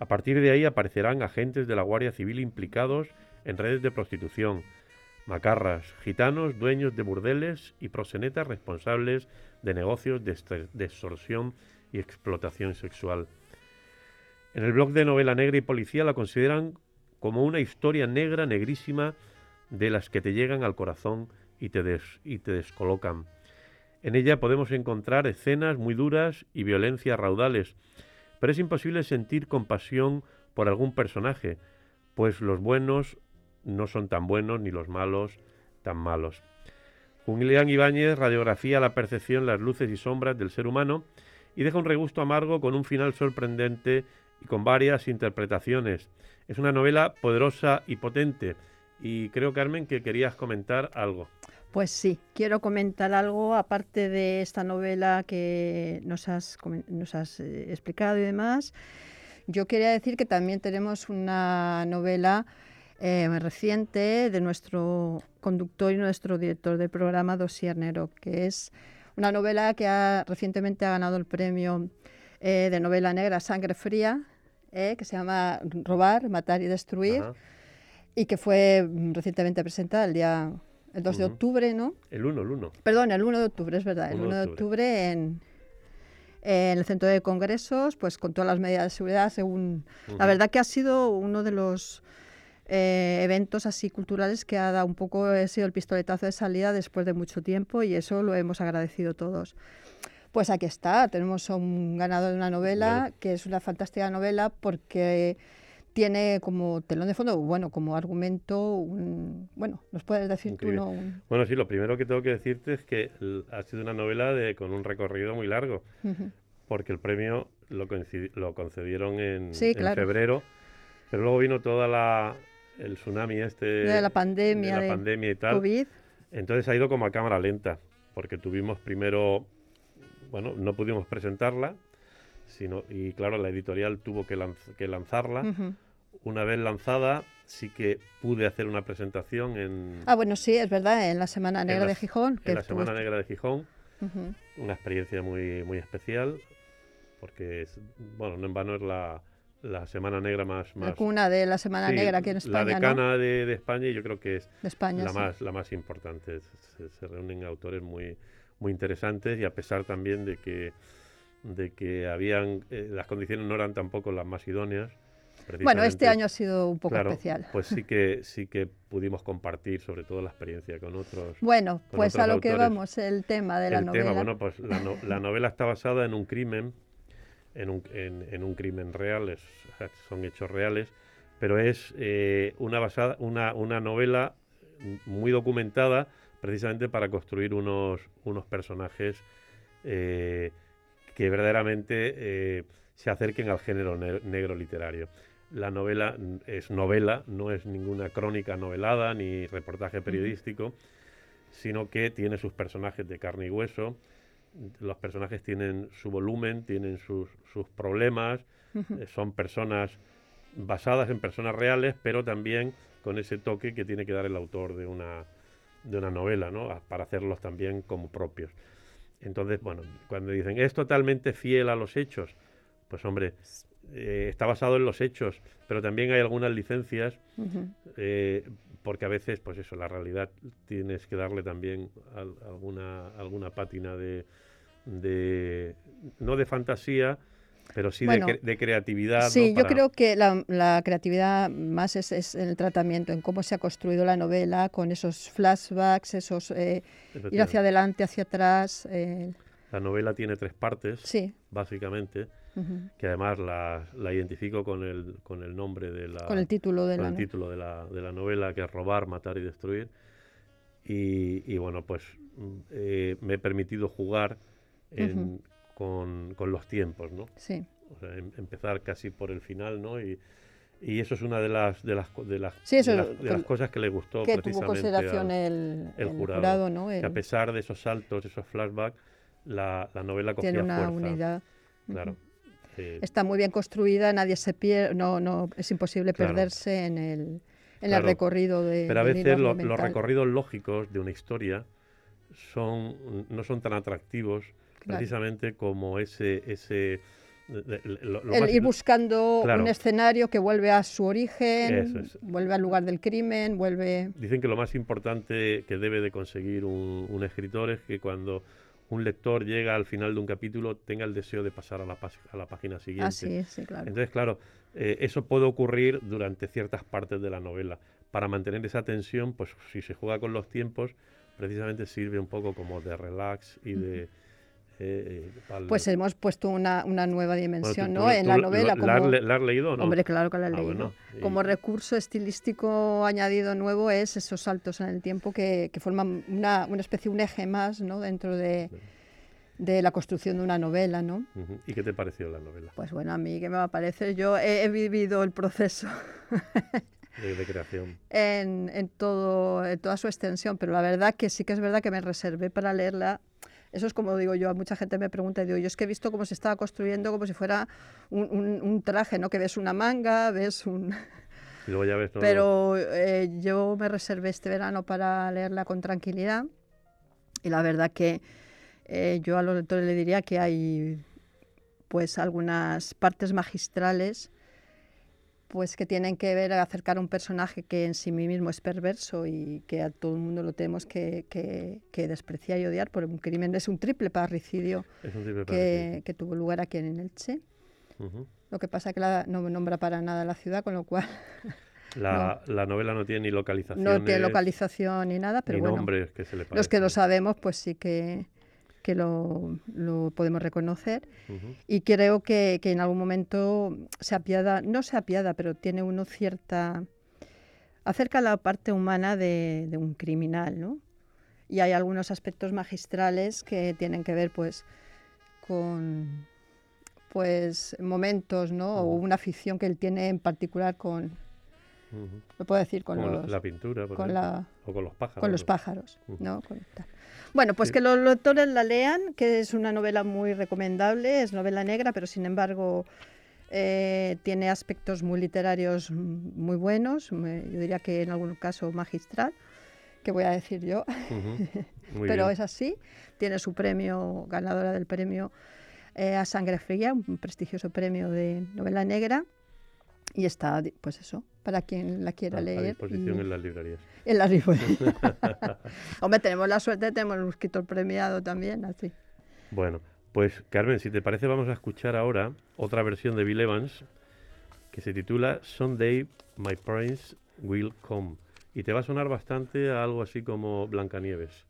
A partir de ahí aparecerán agentes de la Guardia Civil implicados en redes de prostitución, macarras, gitanos, dueños de burdeles y prosenetas responsables de negocios de, extorsión y explotación sexual. En el blog de novela negra y policía la consideran como una historia negra, negrísima, de las que te llegan al corazón y te, des, y te descolocan. En ella podemos encontrar escenas muy duras y violencias raudales, pero es imposible sentir compasión por algún personaje, pues los buenos no son tan buenos ni los malos tan malos. Julián Ibáñez radiografía la percepción, las luces y sombras del ser humano y deja un regusto amargo con un final sorprendente y con varias interpretaciones. Es una novela poderosa y potente. Y creo, Carmen, que querías comentar algo. Pues sí, quiero comentar algo aparte de esta novela que nos has, nos has eh, explicado y demás. Yo quería decir que también tenemos una novela eh, reciente de nuestro conductor y nuestro director del programa, Dosier Nero, que es una novela que ha, recientemente ha ganado el premio eh, de novela negra Sangre Fría, que se llama Robar, Matar y Destruir, Ajá. y que fue mm, recientemente presentada el día el 2 de Ujú. octubre, ¿no? El 1, el 1. Perdón, el 1 de octubre, es verdad, el 1 de octubre en, en el centro de congresos, pues con todas las medidas de seguridad, según... La verdad que ha sido uno de los eh, eventos así culturales que ha dado un poco, ha sido el pistoletazo de salida después de mucho tiempo y eso lo hemos agradecido todos. Pues aquí está, tenemos a un ganador de una novela, Bueno. que es una fantástica novela porque tiene como telón de fondo, bueno, como argumento, un, bueno, nos puedes decir tú. ¿no? Un- Bueno, sí, lo primero que tengo que decirte es que ha sido una novela de, con un recorrido muy largo, Ujú. porque el premio lo, lo concedieron en, Sí, en claro. febrero, pero luego vino toda la el tsunami este de la pandemia, de la de pandemia y tal. COVID. Entonces ha ido como a cámara lenta, porque tuvimos primero, bueno, no pudimos presentarla, sino, y claro, la editorial tuvo que, lanz- que lanzarla. Ujú. Una vez lanzada, sí que pude hacer una presentación en, Ah, bueno, sí, es verdad, en la Semana Negra la de Gijón. en la Semana Negra de Gijón. Ujú. Una experiencia muy, muy especial, porque, es, bueno, no en vano es la, la Semana Negra más... La más cuna de la Semana sí, Negra aquí en La España, ¿no? decana de, de España y yo creo que es De España, la sí. más la más importante se, se reúnen autores muy muy interesantes y a pesar también de que de que habían eh, las condiciones no eran tampoco las más idóneas Bueno, este año ha sido un poco claro, especial. pues sí que sí que pudimos compartir sobre todo la experiencia con otros Bueno, con pues a lo que vamos, el tema de la el novela. tema bueno pues la, no- la novela está basada en un crimen en un, en, en un crimen real es- son hechos reales pero es eh, una basada una, una novela muy documentada precisamente para construir unos unos personajes eh, que verdaderamente eh, se acerquen al género ne- negro literario la novela es novela no es ninguna crónica novelada ni reportaje periodístico sino que tiene sus personajes de carne y hueso. Los personajes tienen su volumen, tienen sus, sus problemas, eh, son personas basadas en personas reales, pero también con ese toque que tiene que dar el autor de una, de una novela, ¿no? A- Para hacerlos también como propios. Entonces, bueno, cuando dicen, ¿es totalmente fiel a los hechos? Pues hombre, eh, está basado en los hechos, pero también hay algunas licencias, eh, porque a veces, pues eso, la realidad tienes que darle también al- alguna, alguna pátina de, de, no de fantasía, pero sí Bueno, de, cre- de creatividad. ¿no? Sí, yo creo que la, la creatividad más es, es el tratamiento, en cómo se ha construido la novela, con esos flashbacks, esos eh, ir hacia adelante, hacia atrás. La novela tiene tres partes, sí. básicamente, que además la, la identifico con el, con el nombre de la, Con el título de la el título de la, de la novela, que es Robar, Matar y Destruir. Y, y bueno, pues mm, eh, me he permitido jugar en- con, con los tiempos, ¿no? Sí. O sea, em- empezar casi por el final, ¿no? Y, y eso es una de las de las de las, Sí, eso de las, de cosas que le gustó Que tuvo precisamente consideración al- el, el el jurado, jurado, ¿no? que a El- pesar de esos saltos, esos flashbacks, la, la novela cogía tiene una fuerza. unidad. Claro. Está muy bien construida, nadie se pierde, no, no, es imposible Claro. perderse en el, en Claro. el recorrido de Pero a veces lo- los recorridos lógicos de una historia son no son tan atractivos Claro. precisamente como ese ese lo- lo El más- ir buscando Claro. un escenario que vuelve a su origen, es. vuelve al lugar del crimen, vuelve... Dicen que lo más importante que debe de conseguir un, un escritor es que cuando un lector llega al final de un capítulo tenga el deseo de pasar a la, a la página siguiente. Ah, sí, sí, claro. Entonces, claro, eh, eso puede ocurrir durante ciertas partes de la novela. Para mantener esa tensión, pues si se juega con los tiempos, precisamente sirve un poco como de relax y de... eh, pal- Pues hemos puesto una, una nueva Bueno, dimensión, tú- ¿no? tú en la novela. ¿La, has como... la has leído o no? Hombre, claro que la he Ah, leído. bueno, y- Como recurso estilístico añadido nuevo es esos saltos en el tiempo que, que forman una, una especie, un eje más, ¿no? Dentro de, de la construcción de una novela, ¿no? ¿Y qué te pareció la novela Pues bueno, a mí que me va a parecer, yo he, he vivido el proceso [laughs] de, de creación? [laughs] en, en todo, en toda su extensión, pero la verdad que sí que es verdad que me reservé para leerla. Eso es como digo yo, a mucha gente me pregunta, y digo, yo es que he visto cómo se estaba construyendo como si fuera un, un- un traje, ¿no? Que ves una manga, ves un... [laughs] Y luego ya ves todo. Pero eh, yo me reservé este verano para leerla con tranquilidad y la verdad que eh, yo a los lectores le diría que hay pues algunas partes magistrales pues que tienen que ver acercar a un personaje que en sí mismo es perverso y que a todo el mundo lo tenemos que, que- que despreciar y odiar por un crimen. Es un triple parricidio es un que, que tuvo lugar aquí en Elche. Lo que pasa que la- no nombra para nada la ciudad, con lo cual [laughs] la, [laughs] la novela no tiene ni localización. no tiene localización ni nada, pero ni bueno, nombres que se le los que lo sabemos pues sí que, que lo, lo podemos reconocer Ujú. y creo que, que en algún momento se apiada, no se apiada, pero tiene uno cierta... acerca la parte humana de, de un criminal, ¿no? Y hay algunos aspectos magistrales que tienen que ver pues con pues momentos, ¿no? O Ujú. una afición que él tiene en particular con, Lo puedo decir, con Como los... la, pintura, por con ejemplo. la, o con los pájaros. con los pájaros. ¿no? Con. Bueno, pues Sí. que los lectores la lean, que es una novela muy recomendable, es novela negra, pero sin embargo eh, tiene aspectos muy literarios mm, muy buenos, me- yo diría que en algún caso magistral, que voy a decir yo, [laughs] pero bien. es así, tiene su premio, ganadora del premio eh, a Sangre Fría, un prestigioso premio de novela negra, y está, pues eso, para quien la quiera a, a leer. disposición y- en las librerías. en la librería. [laughs] [laughs] Hombre, tenemos la suerte, tenemos un escritor premiado también, así. Bueno, pues Carmen, si te parece, vamos a escuchar ahora otra versión de Bill Evans que se titula Someday My Prince Will Come. Y te va a sonar bastante a algo así como Blancanieves.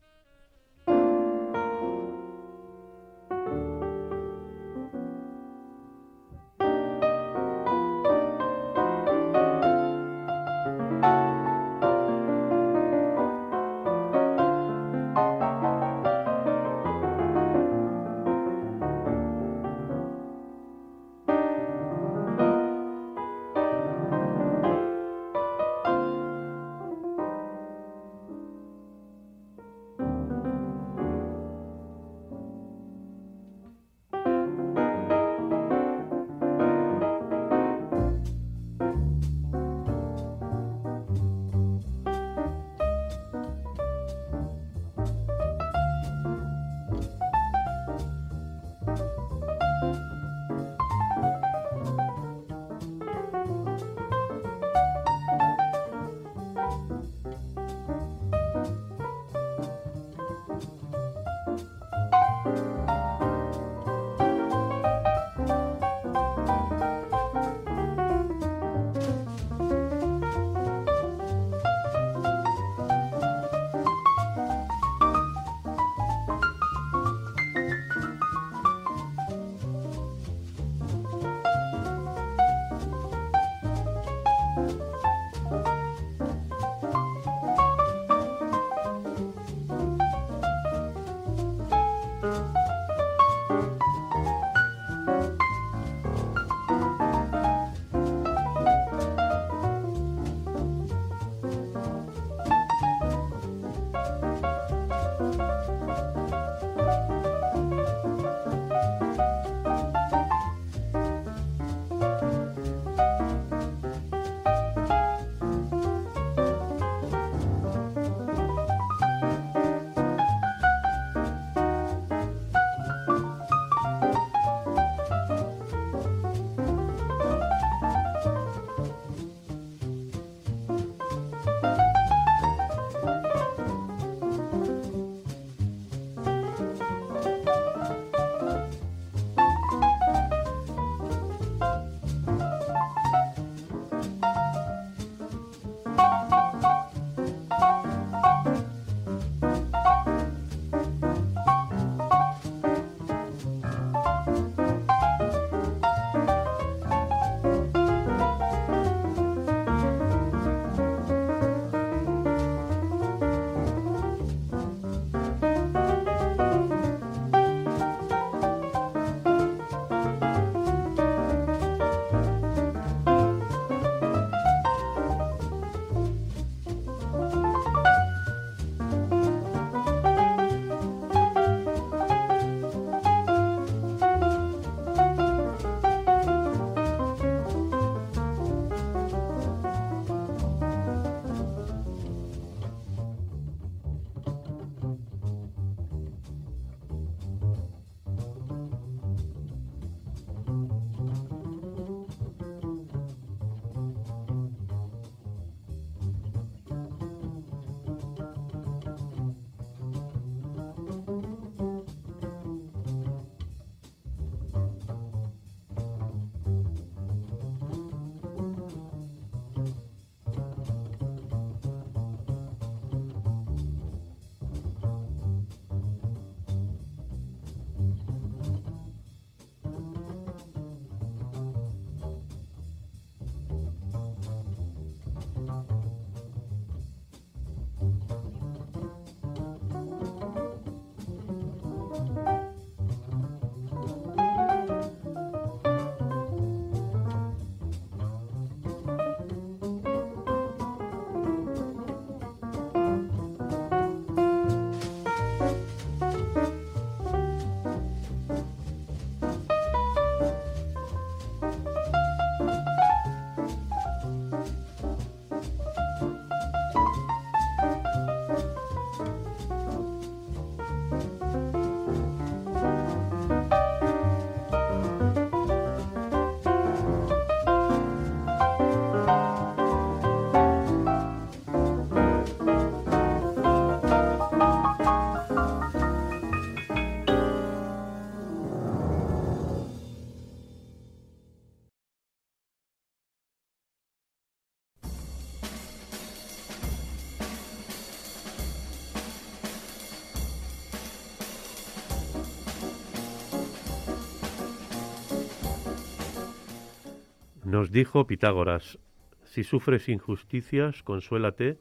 Nos dijo Pitágoras, si sufres injusticias, consuélate,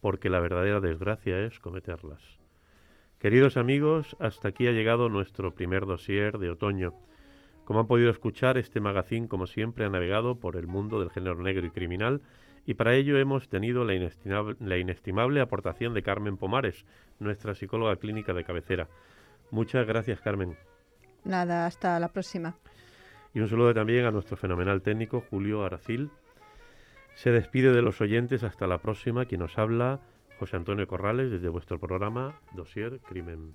porque la verdadera desgracia es cometerlas. Queridos amigos, hasta aquí ha llegado nuestro primer dossier de otoño. Como han podido escuchar, este magazine, como siempre, ha navegado por el mundo del género negro y criminal, y para ello hemos tenido la inestimable, la inestimable aportación de Carmen Pomares, nuestra psicóloga clínica de cabecera. Muchas gracias, Carmen. Nada, hasta la próxima. Y un saludo también a nuestro fenomenal técnico Julio Aracil. Se despide de los oyentes hasta la próxima. Quien nos habla, José Antonio Corrales, desde vuestro programa Dosier Crimen.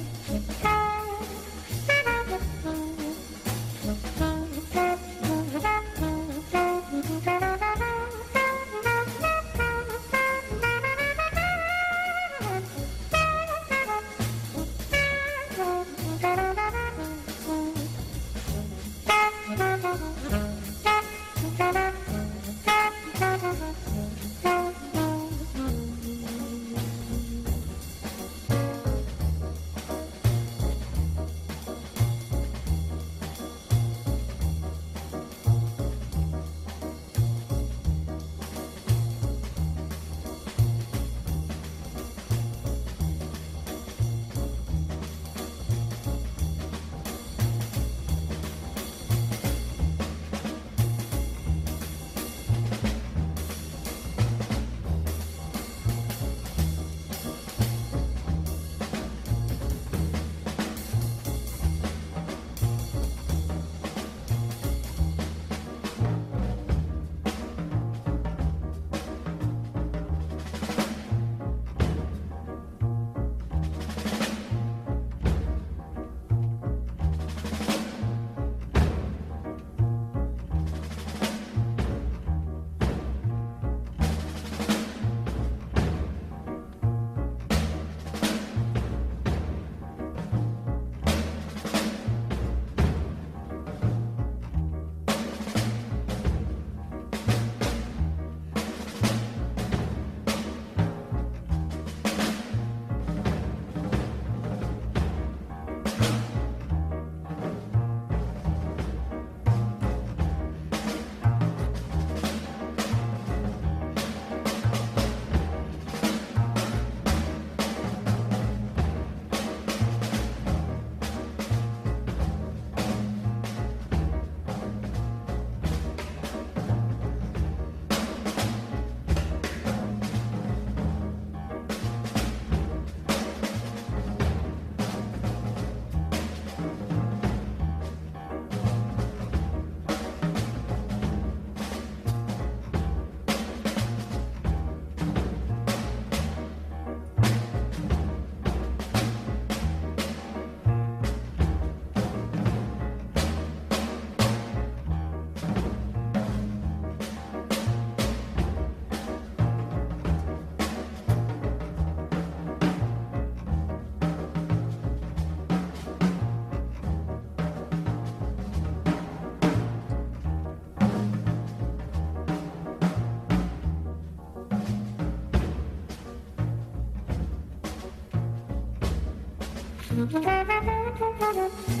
Thank you.